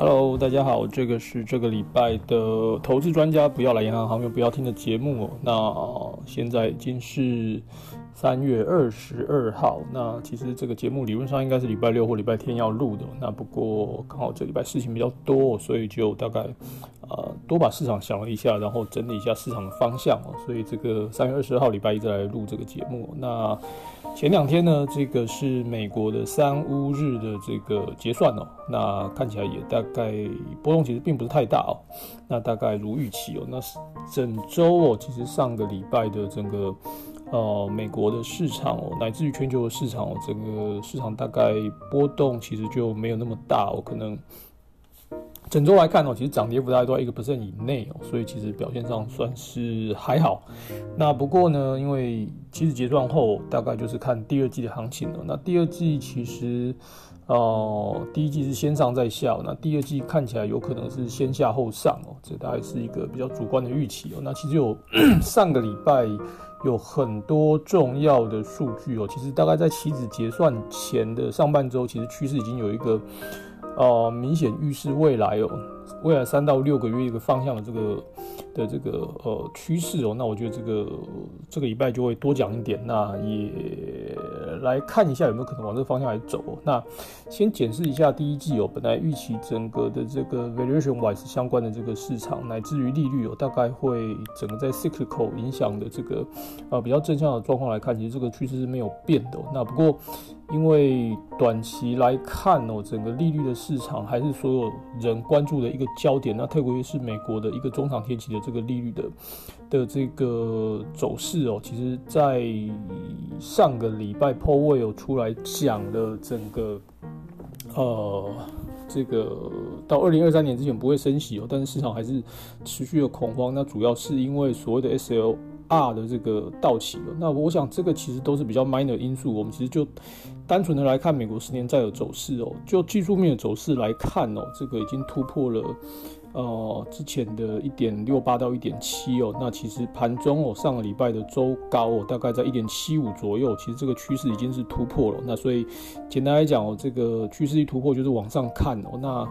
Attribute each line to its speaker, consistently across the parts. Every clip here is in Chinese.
Speaker 1: Hello，大家好，这个是这个礼拜的投资专家不要来银行行员不要听的节目。那现在已经是三月二十二号，那其实这个节目理论上应该是礼拜六或礼拜天要录的，那不过刚好这礼拜事情比较多，所以就大概呃多把市场想了一下，然后整理一下市场的方向哦，所以这个三月二十二号礼拜一再来录这个节目。那前两天呢，这个是美国的三乌日的这个结算哦，那看起来也大概波动其实并不是太大哦，那大概如预期哦，那整周哦，其实上个礼拜的整个呃美国的市场哦，乃至于全球的市场哦，整个市场大概波动其实就没有那么大哦，可能。整周来看哦，其实涨跌幅大概都在一个 percent 以内哦，所以其实表现上算是还好。那不过呢，因为其实结算后大概就是看第二季的行情了。那第二季其实，哦，第一季是先上再下，那第二季看起来有可能是先下后上哦，这大概是一个比较主观的预期哦。那其实有 上个礼拜有很多重要的数据哦，其实大概在期指结算前的上半周，其实趋势已经有一个。呃，明显预示未来哦，未来三到六个月一个方向的这个的这个呃趋势哦，那我觉得这个这个礼拜就会多讲一点，那也来看一下有没有可能往这个方向来走。那先检视一下第一季哦，本来预期整个的这个 valuation wise 相关的这个市场，乃至于利率哦，大概会整个在 cyclical 影响的这个呃比较正向的状况来看，其实这个趋势是没有变的。那不过。因为短期来看哦，整个利率的市场还是所有人关注的一个焦点。那特别是美国的一个中长天期的这个利率的的这个走势哦，其实在上个礼拜 p o w 有出来讲了整个呃这个到二零二三年之前不会升息哦，但是市场还是持续的恐慌。那主要是因为所谓的 SL。R 的这个到期了，那我想这个其实都是比较 minor 因素。我们其实就单纯的来看美国十年债的走势哦，就技术面的走势来看哦，这个已经突破了呃之前的一点六八到一点七哦。那其实盘中哦上个礼拜的周高哦大概在一点七五左右，其实这个趋势已经是突破了。那所以简单来讲哦，这个趋势一突破就是往上看哦。那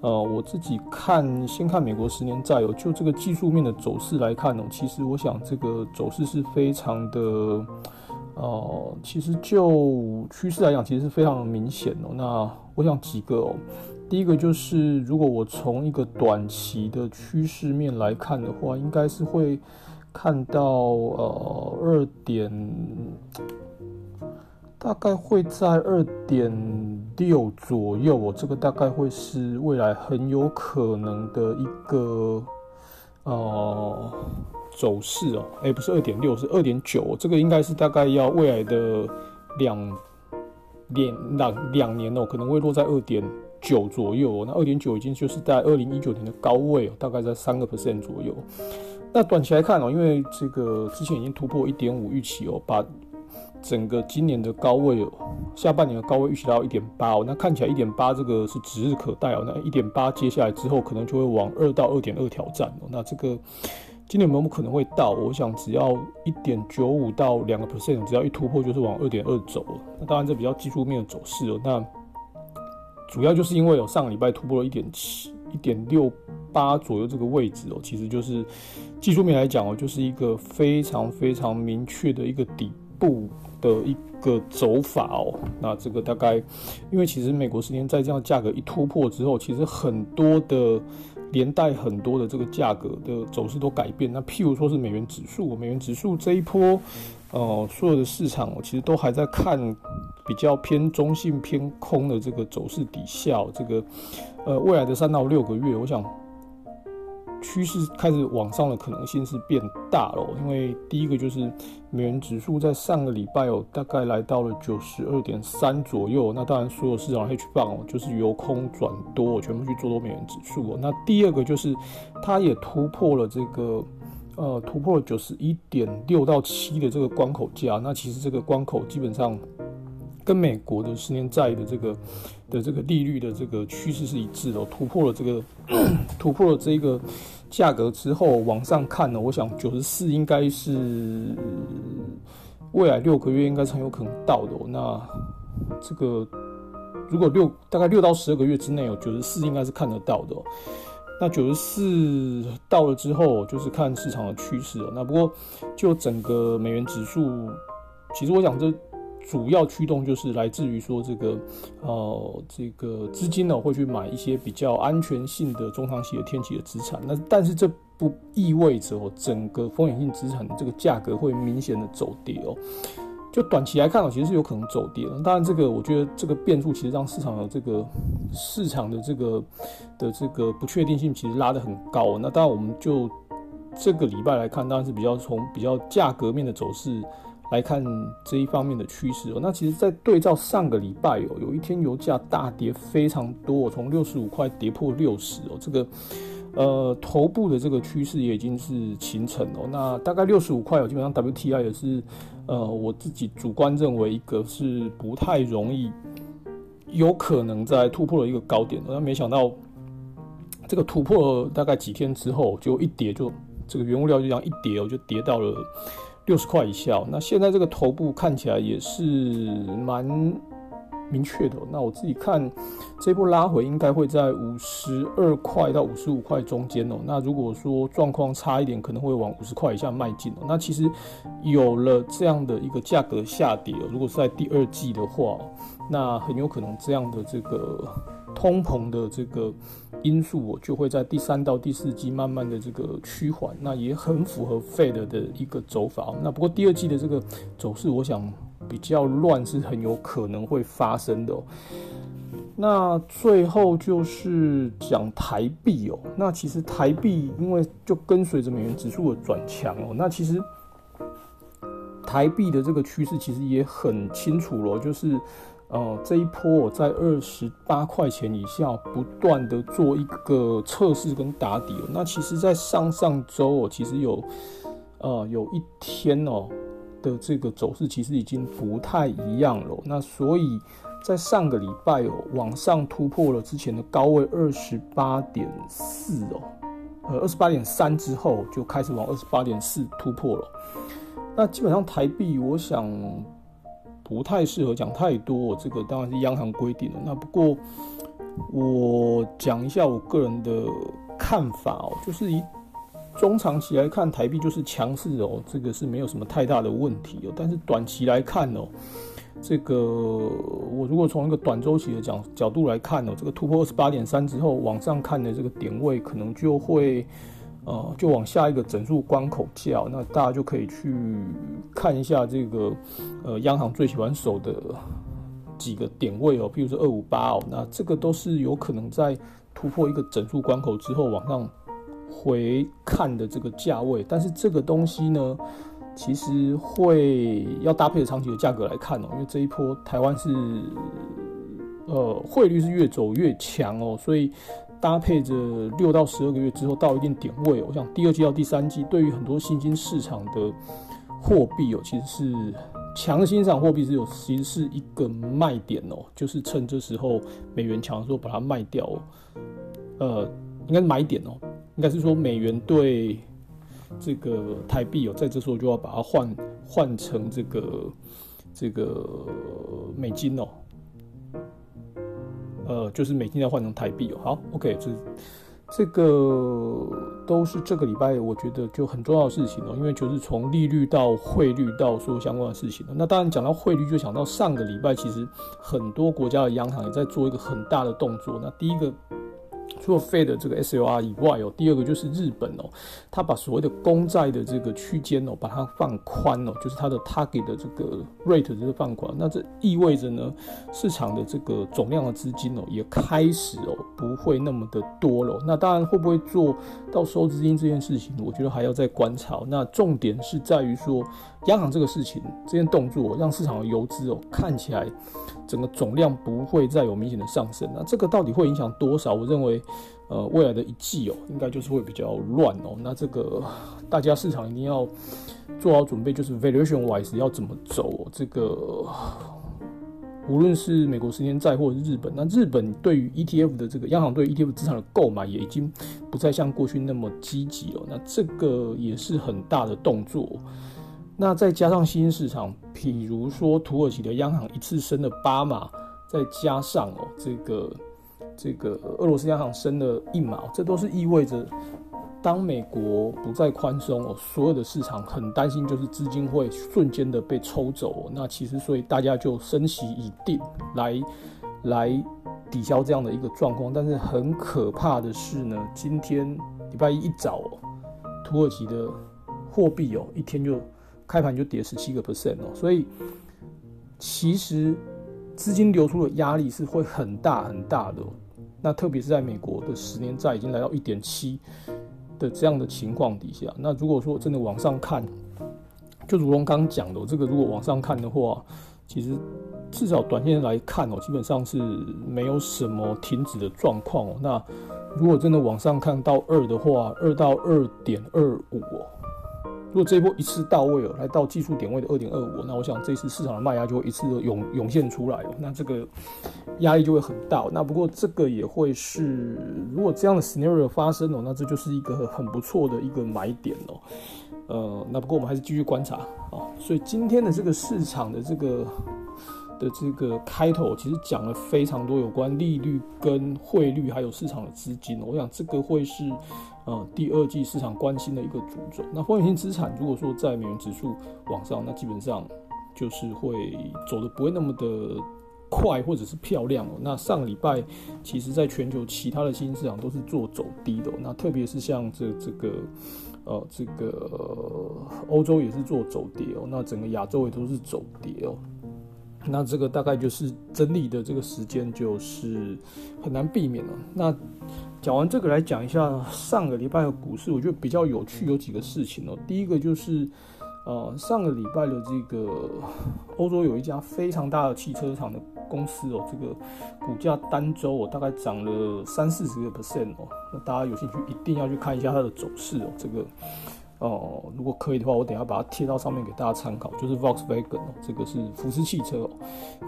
Speaker 1: 呃，我自己看，先看美国十年债哦，就这个技术面的走势来看哦，其实我想这个走势是非常的，呃，其实就趋势来讲，其实是非常明显哦。那我想几个哦，第一个就是如果我从一个短期的趋势面来看的话，应该是会看到呃二点。大概会在二点六左右哦，这个大概会是未来很有可能的一个呃走势哦。哎，不是二点六，是二点九，这个应该是大概要未来的两两两两年哦，可能会落在二点九左右。那二点九已经就是在二零一九年的高位哦，大概在三个 percent 左右。那短期来看哦，因为这个之前已经突破一点五预期哦，把整个今年的高位哦，下半年的高位预期到一点八哦，那看起来一点八这个是指日可待哦。那一点八接下来之后可能就会往二到二点二挑战哦。那这个今年有没有可能会到？我想只要一点九五到两个 percent，只要一突破就是往二点二走了。那当然这比较技术面的走势哦。那主要就是因为有上个礼拜突破了一点七、一点六八左右这个位置哦，其实就是技术面来讲哦，就是一个非常非常明确的一个底部。的一个走法哦，那这个大概，因为其实美国十年在这样价格一突破之后，其实很多的连带很多的这个价格的走势都改变。那譬如说是美元指数，美元指数这一波，呃，所有的市场我其实都还在看比较偏中性偏空的这个走势底下，这个呃未来的三到六个月，我想。趋势开始往上的可能性是变大了，因为第一个就是美元指数在上个礼拜哦，大概来到了九十二点三左右。那当然，所有市场 H 棒哦，就是由空转多，全部去做多美元指数哦。那第二个就是它也突破了这个呃，突破了九十一点六到七的这个关口价。那其实这个关口基本上。跟美国的十年债的这个的这个利率的这个趋势是一致的，突破了这个 突破了这个价格之后往上看呢，我想九十四应该是未来六个月应该是很有可能到的。那这个如果六大概六到十二个月之内，有九十四应该是看得到的。那九十四到了之后，就是看市场的趋势了。那不过就整个美元指数，其实我想这主要驱动就是来自于说这个呃这个资金呢会去买一些比较安全性的中长期的天气的资产。那但是这不意味着哦整个风险性资产的这个价格会明显的走跌哦。就短期来看哦，其实是有可能走跌的。当然，这个我觉得这个变数其实让市场的这个市场的这个的这个不确定性其实拉得很高。那当然，我们就这个礼拜来看，当然是比较从比较价格面的走势来看这一方面的趋势哦。那其实，在对照上个礼拜哦，有一天油价大跌非常多，从六十五块跌破六十哦，这个。呃，头部的这个趋势也已经是形成了。那大概六十五块哦，基本上 WTI 也是，呃，我自己主观认为一个是不太容易，有可能在突破了一个高点。那没想到这个突破大概几天之后，就一跌就这个原物料就这样一跌哦，就跌到了六十块以下。那现在这个头部看起来也是蛮。明确的，那我自己看这波拉回应该会在五十二块到五十五块中间哦。那如果说状况差一点，可能会往五十块以下迈进哦。那其实有了这样的一个价格下跌，如果是在第二季的话，那很有可能这样的这个通膨的这个因素，我就会在第三到第四季慢慢的这个趋缓。那也很符合 Fed 的一个走法。那不过第二季的这个走势，我想。比较乱是很有可能会发生的。那最后就是讲台币哦。那其实台币因为就跟随着美元指数的转强哦，那其实台币的这个趋势其实也很清楚了，就是呃这一波我在二十八块钱以下不断的做一个测试跟打底哦。那其实，在上上周我，其实有呃有一天哦。的这个走势其实已经不太一样了，那所以在上个礼拜哦，往上突破了之前的高位二十八点四哦，呃二十八点三之后就开始往二十八点四突破了。那基本上台币，我想不太适合讲太多，这个当然是央行规定的。那不过我讲一下我个人的看法哦，就是一。中长期来看，台币就是强势哦，这个是没有什么太大的问题哦。但是短期来看哦，这个我如果从一个短周期的角角度来看哦，这个突破二十八点三之后，往上看的这个点位可能就会呃，就往下一个整数关口叫，那大家就可以去看一下这个呃央行最喜欢守的几个点位哦，譬如说二五八哦，那这个都是有可能在突破一个整数关口之后往上。回看的这个价位，但是这个东西呢，其实会要搭配着长期的价格来看哦，因为这一波台湾是呃汇率是越走越强哦，所以搭配着六到十二个月之后到一定点位，我想第二季到第三季对于很多新兴市场的货币哦，其实是强新市场货币是有其实是一个卖点哦，就是趁这时候美元强的时候把它卖掉，呃，应该是买点哦。应该是说美元对这个台币哦，在这时候就要把它换换成这个这个美金哦，呃，就是美金要换成台币哦。好，OK，这这个都是这个礼拜我觉得就很重要的事情哦，因为就是从利率到汇率到说相关的事情那当然讲到汇率，就想到上个礼拜其实很多国家的央行也在做一个很大的动作。那第一个。除了 Fed 这个 SLR 以外哦，第二个就是日本哦，它把所谓的公债的这个区间哦，把它放宽哦，就是它的 target 的这个 rate 这个放宽，那这意味着呢，市场的这个总量的资金哦，也开始哦，不会那么的多了。那当然会不会做到收资金这件事情，我觉得还要再观察。那重点是在于说，央行这个事情这件动作，让市场的游资哦，看起来整个总量不会再有明显的上升。那这个到底会影响多少？我认为。呃，未来的一季哦，应该就是会比较乱哦。那这个大家市场一定要做好准备，就是 valuation wise 要怎么走。这个无论是美国十年债或者日本，那日本对于 ETF 的这个央行对 ETF 资产的购买也已经不再像过去那么积极了。那这个也是很大的动作。那再加上新兴市场，比如说土耳其的央行一次升了八码。再加上哦这个这个俄罗斯央行升了一毛，这都是意味着。当美国不再宽松哦，所有的市场很担心，就是资金会瞬间的被抽走。那其实，所以大家就升息已定，来来抵消这样的一个状况。但是很可怕的是呢，今天礼拜一一早哦，土耳其的货币哦，一天就开盘就跌十七个 percent 哦，所以其实资金流出的压力是会很大很大的。那特别是在美国的十年债已经来到一点七。的这样的情况底下，那如果说真的往上看，就如同刚刚讲的，这个如果往上看的话，其实至少短线来看哦，基本上是没有什么停止的状况哦。那如果真的往上看到二的话，二到二点二五哦。如果这一波一次到位了，来到技术点位的二点二五，那我想这次市场的卖压就会一次的涌涌现出来了，那这个压力就会很大。那不过这个也会是，如果这样的 scenario 发生了，那这就是一个很不错的一个买点哦。呃，那不过我们还是继续观察啊。所以今天的这个市场的这个。的这个开头其实讲了非常多有关利率、跟汇率，还有市场的资金。我想这个会是呃第二季市场关心的一个主轴。那风险性资产如果说在美元指数往上，那基本上就是会走的不会那么的快或者是漂亮哦。那上个礼拜其实在全球其他的新兴市场都是做走低的。那特别是像这这个呃这个欧洲也是做走跌哦。那整个亚洲也都是走跌哦。那这个大概就是整理的这个时间，就是很难避免了。那讲完这个，来讲一下上个礼拜的股市，我觉得比较有趣有几个事情哦。第一个就是，呃，上个礼拜的这个欧洲有一家非常大的汽车厂的公司哦，这个股价单周哦大概涨了三四十个 percent 哦。那大家有兴趣一定要去看一下它的走势哦，这个。哦，如果可以的话，我等下把它贴到上面给大家参考。就是 Volkswagen 哦，这个是福斯汽车哦。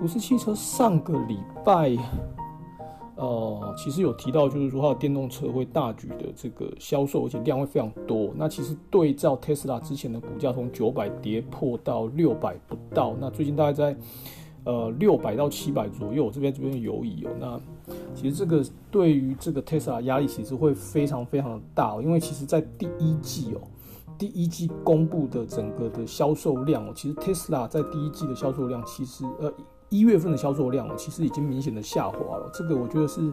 Speaker 1: 福斯汽车上个礼拜，呃，其实有提到，就是说它的电动车会大举的这个销售，而且量会非常多。那其实对照 Tesla 之前的股价从九百跌破到六百不到，那最近大概在呃六百到七百左右。这边这边游移哦，那其实这个对于这个 Tesla 压力其实会非常非常的大，因为其实在第一季哦。第一季公布的整个的销售量哦，其实 Tesla 在第一季的销售量，其实呃一月份的销售量哦，其实已经明显的下滑了。这个我觉得是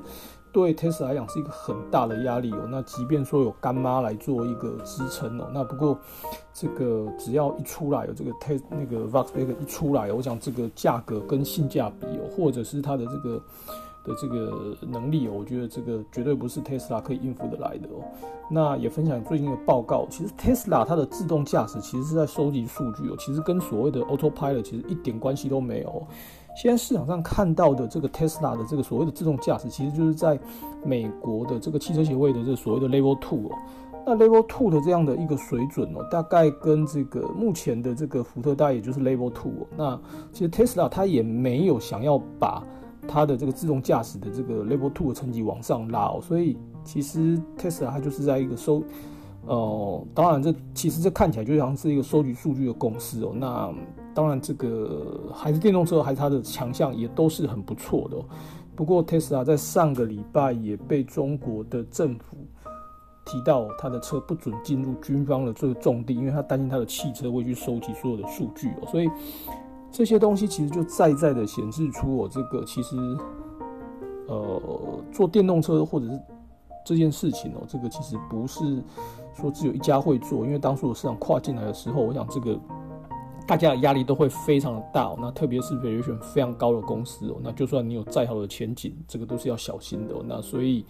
Speaker 1: 对 Tesla 来讲是一个很大的压力哦。那即便说有干妈来做一个支撑哦，那不过这个只要一出来有这个 Tes 那个 Volkswagen 一出来，我想这个价格跟性价比哦，或者是它的这个。的这个能力哦，我觉得这个绝对不是 Tesla 可以应付得来的哦。那也分享最近的报告，其实 Tesla 它的自动驾驶其实是在收集数据哦，其实跟所谓的 Autopilot 其实一点关系都没有。现在市场上看到的这个 Tesla 的这个所谓的自动驾驶，其实就是在美国的这个汽车协会的这所谓的 Level Two 哦。那 Level Two 的这样的一个水准哦，大概跟这个目前的这个福特大也就是 Level Two 哦。那其实 Tesla 它也没有想要把它的这个自动驾驶的这个 Level Two 的成绩往上拉哦，所以其实 Tesla 它就是在一个收，呃，当然这其实这看起来就像是一个收集数据的公司哦。那当然这个还是电动车，还是它的强项也都是很不错的。不过 Tesla 在上个礼拜也被中国的政府提到，它的车不准进入军方的这个重地，因为他担心他的汽车会去收集所有的数据哦，所以。这些东西其实就在在的显示出我这个其实，呃，做电动车或者是这件事情哦，这个其实不是说只有一家会做，因为当初我市场跨进来的时候，我想这个大家的压力都会非常的大。那特别是入选非常高的公司哦，那就算你有再好的前景，这个都是要小心的。那所以。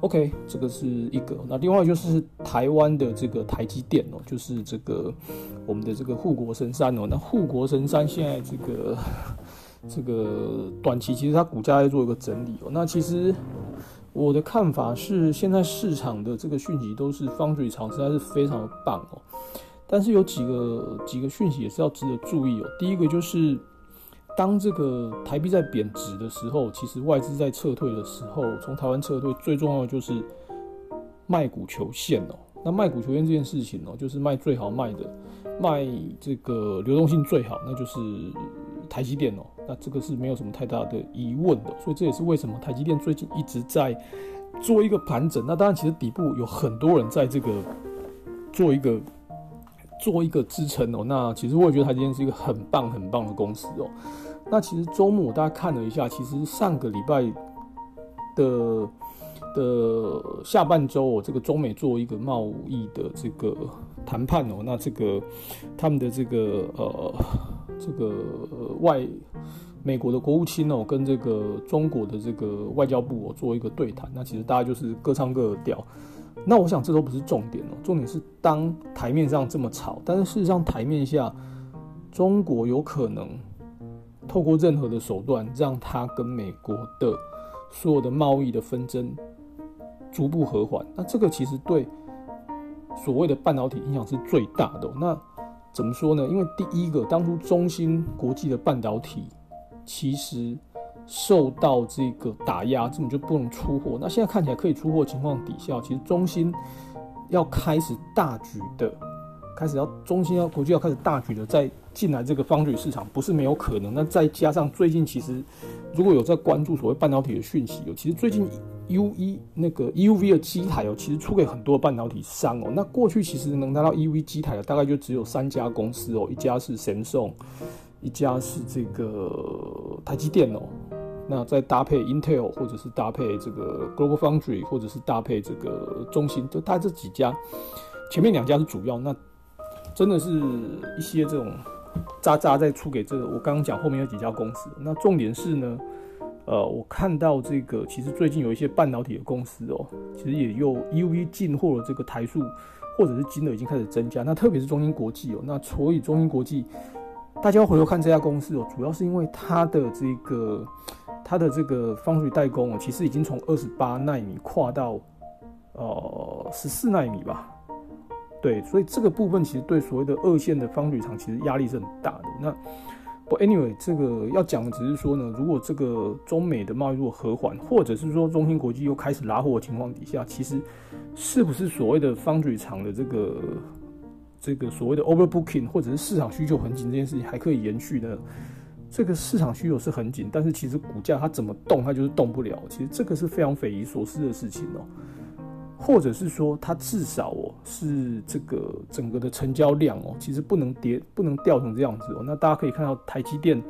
Speaker 1: OK，这个是一个。那另外就是台湾的这个台积电哦，就是这个我们的这个护国神山哦。那护国神山现在这个 这个短期其实它股价在做一个整理哦。那其实我的看法是，现在市场的这个讯息都是方水长实在是非常的棒哦。但是有几个几个讯息也是要值得注意哦。第一个就是。当这个台币在贬值的时候，其实外资在撤退的时候，从台湾撤退最重要的就是卖股求现哦。那卖股求现这件事情哦，就是卖最好卖的，卖这个流动性最好，那就是台积电哦，那这个是没有什么太大的疑问的，所以这也是为什么台积电最近一直在做一个盘整。那当然，其实底部有很多人在这个做一个做一个支撑哦。那其实我也觉得台积电是一个很棒很棒的公司哦。那其实周末我大家看了一下，其实上个礼拜的。的下半周哦，这个中美做一个贸易的这个谈判哦，那这个他们的这个呃这个外美国的国务卿哦，跟这个中国的这个外交部哦做一个对谈，那其实大家就是各唱各的调。那我想这都不是重点哦，重点是当台面上这么吵，但是事实上台面下中国有可能透过任何的手段，让他跟美国的所有的贸易的纷争。逐步和缓，那这个其实对所谓的半导体影响是最大的。那怎么说呢？因为第一个，当初中芯国际的半导体其实受到这个打压，根本就不能出货。那现在看起来可以出货情况底下，其实中芯要开始大举的，开始要中芯要国际要开始大举的在进来这个方水市场，不是没有可能。那再加上最近其实如果有在关注所谓半导体的讯息，有其实最近。U E 那个 U V 的机台哦，其实出给很多半导体商哦。那过去其实能拿到 U V 机台的大概就只有三家公司哦，一家是神送，一家是这个台积电哦。那再搭配 Intel 或者是搭配这个 Global Foundry 或者是搭配这个中芯，就它这几家。前面两家是主要，那真的是一些这种渣渣在出给这个我刚刚讲后面有几家公司。那重点是呢？呃，我看到这个，其实最近有一些半导体的公司哦，其实也有 EUV 进货的这个台数，或者是金额已经开始增加。那特别是中芯国际哦，那所以中芯国际，大家回头看这家公司哦，主要是因为它的这个它的这个方水代工哦，其实已经从二十八纳米跨到呃十四纳米吧。对，所以这个部分其实对所谓的二线的方水厂其实压力是很大的。那不 Anyway，这个要讲的只是说呢，如果这个中美的贸易如果和缓，或者是说中芯国际又开始拉货的情况底下，其实是不是所谓的方嘴厂的这个这个所谓的 overbooking，或者是市场需求很紧这件事情还可以延续呢？这个市场需求是很紧，但是其实股价它怎么动，它就是动不了。其实这个是非常匪夷所思的事情哦。或者是说，它至少哦是这个整个的成交量哦，其实不能跌，不能掉成这样子哦。那大家可以看到，台积电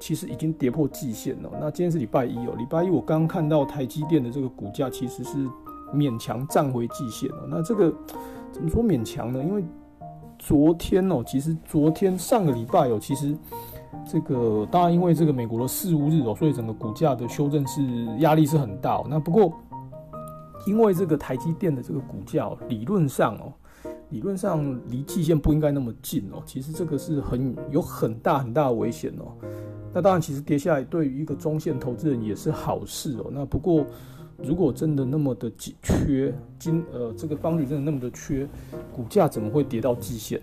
Speaker 1: 其实已经跌破季线了。那今天是礼拜一哦，礼拜一我刚刚看到台积电的这个股价其实是勉强站回季线了。那这个怎么说勉强呢？因为昨天哦，其实昨天上个礼拜哦，其实这个当然因为这个美国的四五日哦，所以整个股价的修正是压力是很大。那不过。因为这个台积电的这个股价，理论上哦，理论上离季线不应该那么近哦。其实这个是很有很大很大的危险哦。那当然，其实跌下来对于一个中线投资人也是好事哦。那不过，如果真的那么的缺金呃这个方率真的那么的缺，股价怎么会跌到极限？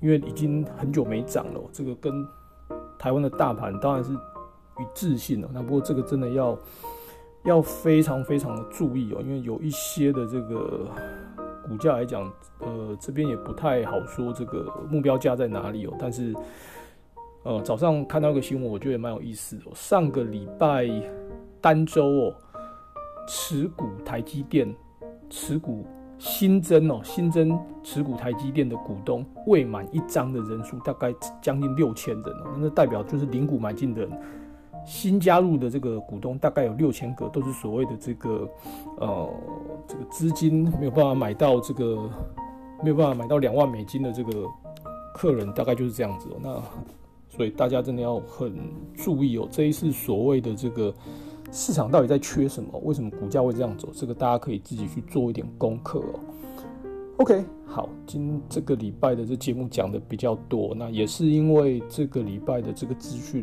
Speaker 1: 因为已经很久没涨了。这个跟台湾的大盘当然是一致性了。那不过这个真的要。要非常非常的注意哦，因为有一些的这个股价来讲，呃，这边也不太好说这个目标价在哪里哦。但是，呃，早上看到一个新闻，我觉得蛮有意思哦。上个礼拜单周哦，持股台积电持股新增哦，新增持股台积电的股东未满一张的人数大概将近六千人哦，那代表就是零股买进的人。新加入的这个股东大概有六千个，都是所谓的这个，呃，这个资金没有办法买到这个，没有办法买到两万美金的这个客人，大概就是这样子哦。那所以大家真的要很注意哦，这一次所谓的这个市场到底在缺什么？为什么股价会这样走？这个大家可以自己去做一点功课哦。OK，好，今这个礼拜的这节目讲的比较多，那也是因为这个礼拜的这个资讯。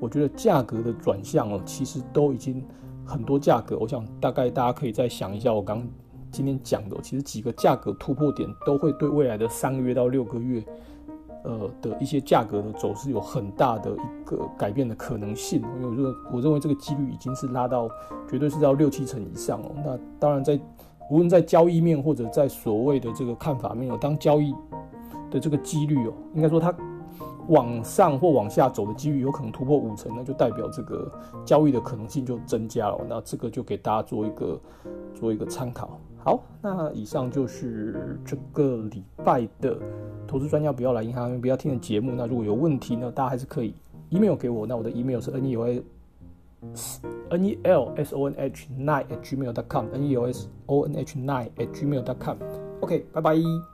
Speaker 1: 我觉得价格的转向哦，其实都已经很多价格。我想大概大家可以再想一下，我刚今天讲的，其实几个价格突破点都会对未来的三个月到六个月，呃的一些价格的走势有很大的一个改变的可能性。因为我认我认为这个几率已经是拉到绝对是到六七成以上哦。那当然在无论在交易面或者在所谓的这个看法面哦，当交易的这个几率哦，应该说它。往上或往下走的几率有可能突破五成，那就代表这个交易的可能性就增加了。那这个就给大家做一个做一个参考。好，那以上就是这个礼拜的投资专家不要来银行不要听的节目。那如果有问题呢，大家还是可以 email 给我。那我的 email 是 n e o a n e l s o n h nine at gmail dot com n e o s o n h nine at gmail dot com。OK，拜拜。